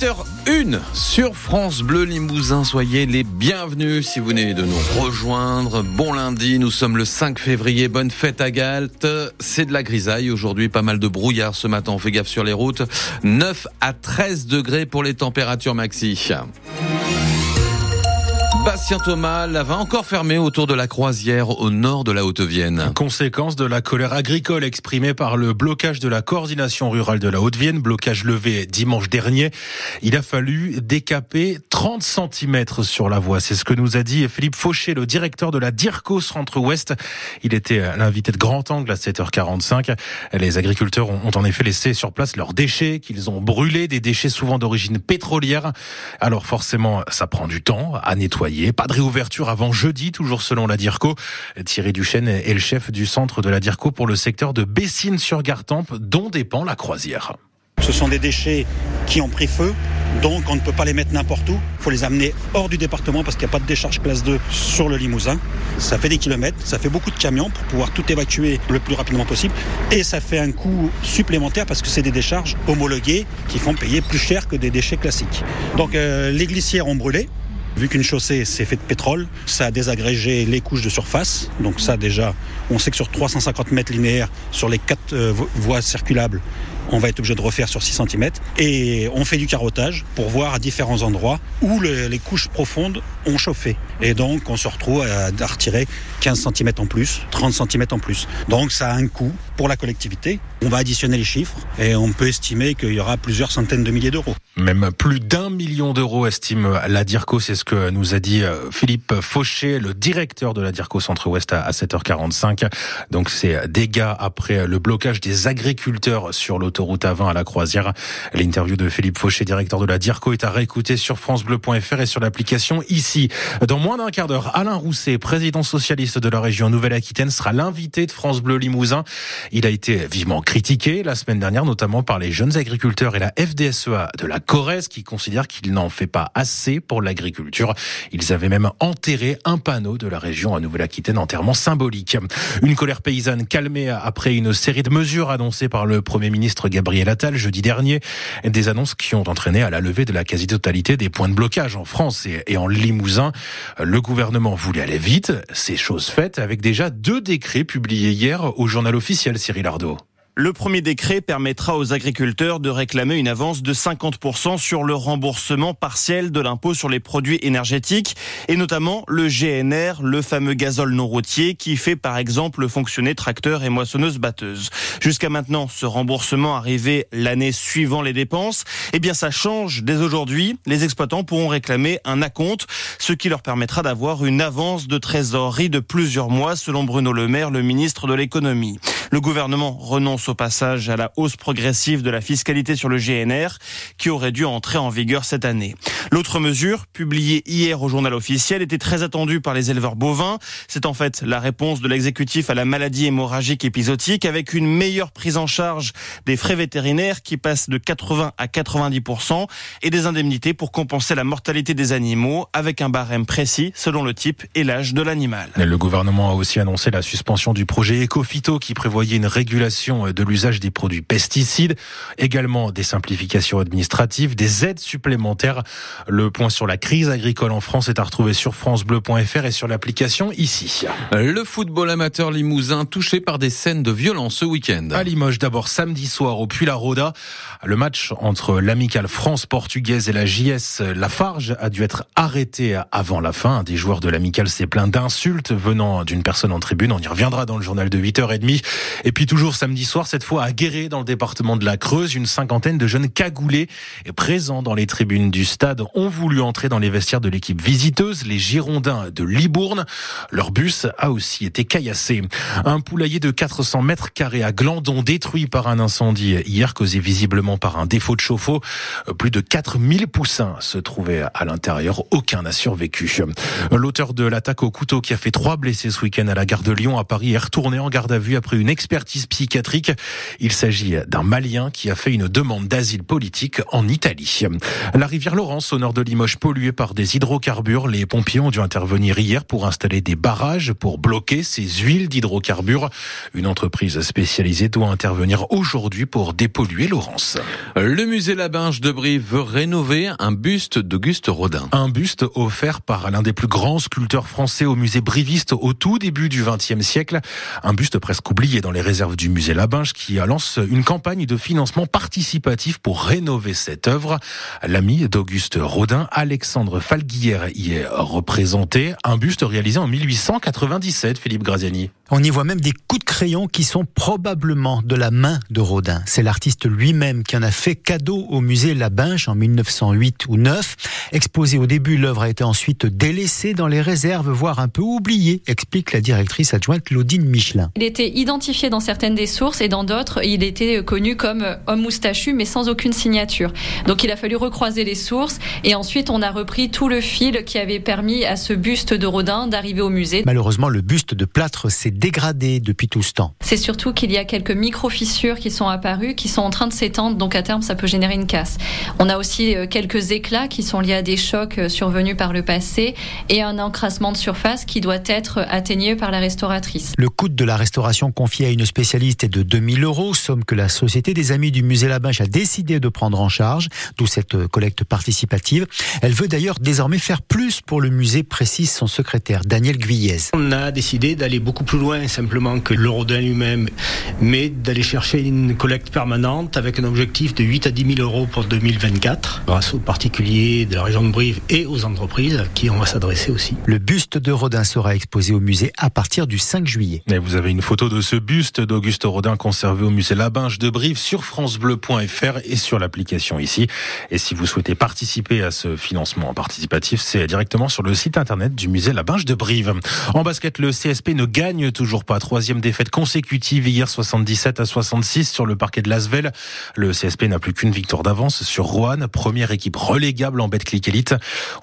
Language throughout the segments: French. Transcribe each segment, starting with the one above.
8h01 sur France Bleu Limousin. Soyez les bienvenus si vous venez de nous rejoindre. Bon lundi, nous sommes le 5 février. Bonne fête à Galt. C'est de la grisaille aujourd'hui, pas mal de brouillard ce matin. On fait gaffe sur les routes. 9 à 13 degrés pour les températures maxi. Bastien Thomas, la va encore fermée autour de la croisière au nord de la Haute-Vienne. Conséquence de la colère agricole exprimée par le blocage de la coordination rurale de la Haute-Vienne, blocage levé dimanche dernier. Il a fallu décaper 30 cm sur la voie. C'est ce que nous a dit Philippe Fauché, le directeur de la DIRCO Centre-Ouest. Il était l'invité de Grand Angle à 7h45. Les agriculteurs ont en effet laissé sur place leurs déchets qu'ils ont brûlés, des déchets souvent d'origine pétrolière. Alors forcément, ça prend du temps à nettoyer pas de réouverture avant jeudi, toujours selon la DIRCO. Thierry Duchesne est le chef du centre de la DIRCO pour le secteur de Bessines-sur-Gartempe, dont dépend la croisière. Ce sont des déchets qui ont pris feu, donc on ne peut pas les mettre n'importe où. Il faut les amener hors du département parce qu'il n'y a pas de décharge classe 2 sur le Limousin. Ça fait des kilomètres, ça fait beaucoup de camions pour pouvoir tout évacuer le plus rapidement possible. Et ça fait un coût supplémentaire parce que c'est des décharges homologuées qui font payer plus cher que des déchets classiques. Donc euh, les glissières ont brûlé. Vu qu'une chaussée c'est fait de pétrole, ça a désagrégé les couches de surface. Donc ça déjà, on sait que sur 350 mètres linéaires, sur les quatre euh, voies circulables, on va être obligé de refaire sur 6 cm. Et on fait du carottage pour voir à différents endroits où les couches profondes ont chauffé. Et donc on se retrouve à, retirer 15 cm en plus, 30 cm en plus. Donc ça a un coût pour la collectivité. On va additionner les chiffres et on peut estimer qu'il y aura plusieurs centaines de milliers d'euros. Même plus d'un million d'euros estime la DIRCO, c'est ce que nous a dit euh, Philippe Fauché, le directeur de la DIRCO Centre-Ouest à 7h45. Donc c'est dégâts après le blocage des agriculteurs sur l'autoroute route à 20 à la Croisière. L'interview de Philippe Fauché, directeur de la DIRCO, est à réécouter sur francebleu.fr et sur l'application ici. Dans moins d'un quart d'heure, Alain Rousset, président socialiste de la région Nouvelle-Aquitaine, sera l'invité de France Bleu Limousin. Il a été vivement critiqué la semaine dernière, notamment par les jeunes agriculteurs et la FDSEA de la Corrèze qui considèrent qu'il n'en fait pas assez pour l'agriculture. Ils avaient même enterré un panneau de la région à Nouvelle-Aquitaine, enterrement symbolique. Une colère paysanne calmée après une série de mesures annoncées par le Premier ministre Gabriel Attal jeudi dernier. Des annonces qui ont entraîné à la levée de la quasi-totalité des points de blocage en France et en Limousin. Le gouvernement voulait aller vite. C'est chose faite avec déjà deux décrets publiés hier au journal officiel Cyril Ardo. Le premier décret permettra aux agriculteurs de réclamer une avance de 50% sur le remboursement partiel de l'impôt sur les produits énergétiques et notamment le GNR, le fameux gazole non routier qui fait par exemple fonctionner tracteurs et moissonneuses batteuses. Jusqu'à maintenant, ce remboursement arrivait l'année suivant les dépenses. Eh bien, ça change dès aujourd'hui. Les exploitants pourront réclamer un acompte, ce qui leur permettra d'avoir une avance de trésorerie de plusieurs mois selon Bruno Le Maire, le ministre de l'économie. Le gouvernement renonce au passage à la hausse progressive de la fiscalité sur le GNR qui aurait dû entrer en vigueur cette année. L'autre mesure, publiée hier au journal officiel, était très attendue par les éleveurs bovins. C'est en fait la réponse de l'exécutif à la maladie hémorragique épisodique avec une meilleure prise en charge des frais vétérinaires qui passent de 80 à 90% et des indemnités pour compenser la mortalité des animaux avec un barème précis selon le type et l'âge de l'animal. Le gouvernement a aussi annoncé la suspension du projet Ecofito qui prévoyait une régulation de l'usage des produits pesticides, également des simplifications administratives, des aides supplémentaires. Le point sur la crise agricole en France est à retrouver sur francebleu.fr et sur l'application ici. Le football amateur limousin touché par des scènes de violence ce week-end. À Limoges d'abord samedi soir au Puy-la-Roda, le match entre l'amicale France-Portugaise et la JS Lafarge a dû être arrêté avant la fin. des joueurs de l'amicale s'est plaint d'insultes venant d'une personne en tribune. On y reviendra dans le journal de 8h30. Et puis toujours samedi soir, cette fois à Guéret, dans le département de la Creuse, une cinquantaine de jeunes cagoulés présents dans les tribunes du stade ont voulu entrer dans les vestiaires de l'équipe visiteuse, les Girondins de Libourne. Leur bus a aussi été caillassé. Un poulailler de 400 mètres carrés à Glandon détruit par un incendie hier causé visiblement par un défaut de chauffe-eau. Plus de 4000 poussins se trouvaient à l'intérieur. Aucun n'a survécu. L'auteur de l'attaque au couteau qui a fait trois blessés ce week-end à la gare de Lyon à Paris est retourné en garde à vue après une expertise psychiatrique. Il s'agit d'un Malien qui a fait une demande d'asile politique en Italie. La rivière Laurence, au nord de Limoges, polluée par des hydrocarbures. Les pompiers ont dû intervenir hier pour installer des barrages pour bloquer ces huiles d'hydrocarbures. Une entreprise spécialisée doit intervenir aujourd'hui pour dépolluer Laurence. Le musée Labinge de Brive veut rénover un buste d'Auguste Rodin. Un buste offert par l'un des plus grands sculpteurs français au musée briviste au tout début du XXe siècle. Un buste presque oublié dans les réserves du musée Labinge qui lance une campagne de financement participatif pour rénover cette œuvre. L'ami d'Auguste Rodin, Alexandre Falguière, y est représenté. Un buste réalisé en 1897, Philippe Graziani. On y voit même des coups de crayon qui sont probablement de la main de Rodin. C'est l'artiste lui-même qui en a fait cadeau au musée Labinge en 1908 ou 9. Exposé au début, l'œuvre a été ensuite délaissée dans les réserves, voire un peu oubliée, explique la directrice adjointe Claudine Michelin. Il était identifié dans certaines des sources et dans d'autres, il était connu comme homme moustachu mais sans aucune signature. Donc il a fallu recroiser les sources et ensuite on a repris tout le fil qui avait permis à ce buste de Rodin d'arriver au musée. Malheureusement, le buste de plâtre s'est dégradé depuis tout ce temps. C'est surtout qu'il y a quelques micro-fissures qui sont apparues, qui sont en train de s'étendre, donc à terme ça peut générer une casse. On a aussi euh, quelques éclats qui sont liés à des chocs euh, survenus par le passé et un encrassement de surface qui doit être atténué par la restauratrice. Le coût de la restauration confié à une spécialiste est de 2000 euros, somme que la Société des Amis du Musée Labinche a décidé de prendre en charge, d'où cette euh, collecte participative. Elle veut d'ailleurs désormais faire plus pour le musée, précise son secrétaire Daniel Guyez. On a décidé d'aller beaucoup plus loin simplement que le Rodin lui-même, mais d'aller chercher une collecte permanente avec un objectif de 8 à 10 000 euros pour 2024, grâce aux particuliers de la région de Brive et aux entreprises à qui on va s'adresser aussi. Le buste de Rodin sera exposé au musée à partir du 5 juillet. Et vous avez une photo de ce buste d'Auguste Rodin conservé au musée Labinge de Brive sur francebleu.fr et sur l'application ici. Et si vous souhaitez participer à ce financement participatif, c'est directement sur le site internet du musée Labinge de Brive. En basket, le CSP ne gagne toujours pas. Troisième défaite consécutive hier 77 à 66 sur le parquet de Lasvel. Le CSP n'a plus qu'une victoire d'avance sur Rouen, première équipe relégable en Betclic Elite.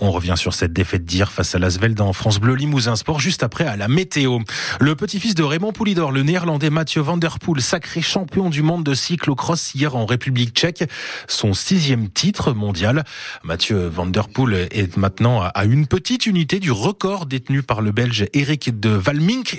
On revient sur cette défaite d'hier face à Lasvel dans France Bleu Limousin Sport juste après à la météo. Le petit-fils de Raymond Poulidor, le néerlandais Mathieu Van Der Poel, sacré champion du monde de cyclocross hier en République tchèque, son sixième titre mondial. Mathieu Van Der Poel est maintenant à une petite unité du record détenu par le Belge Eric de Valmink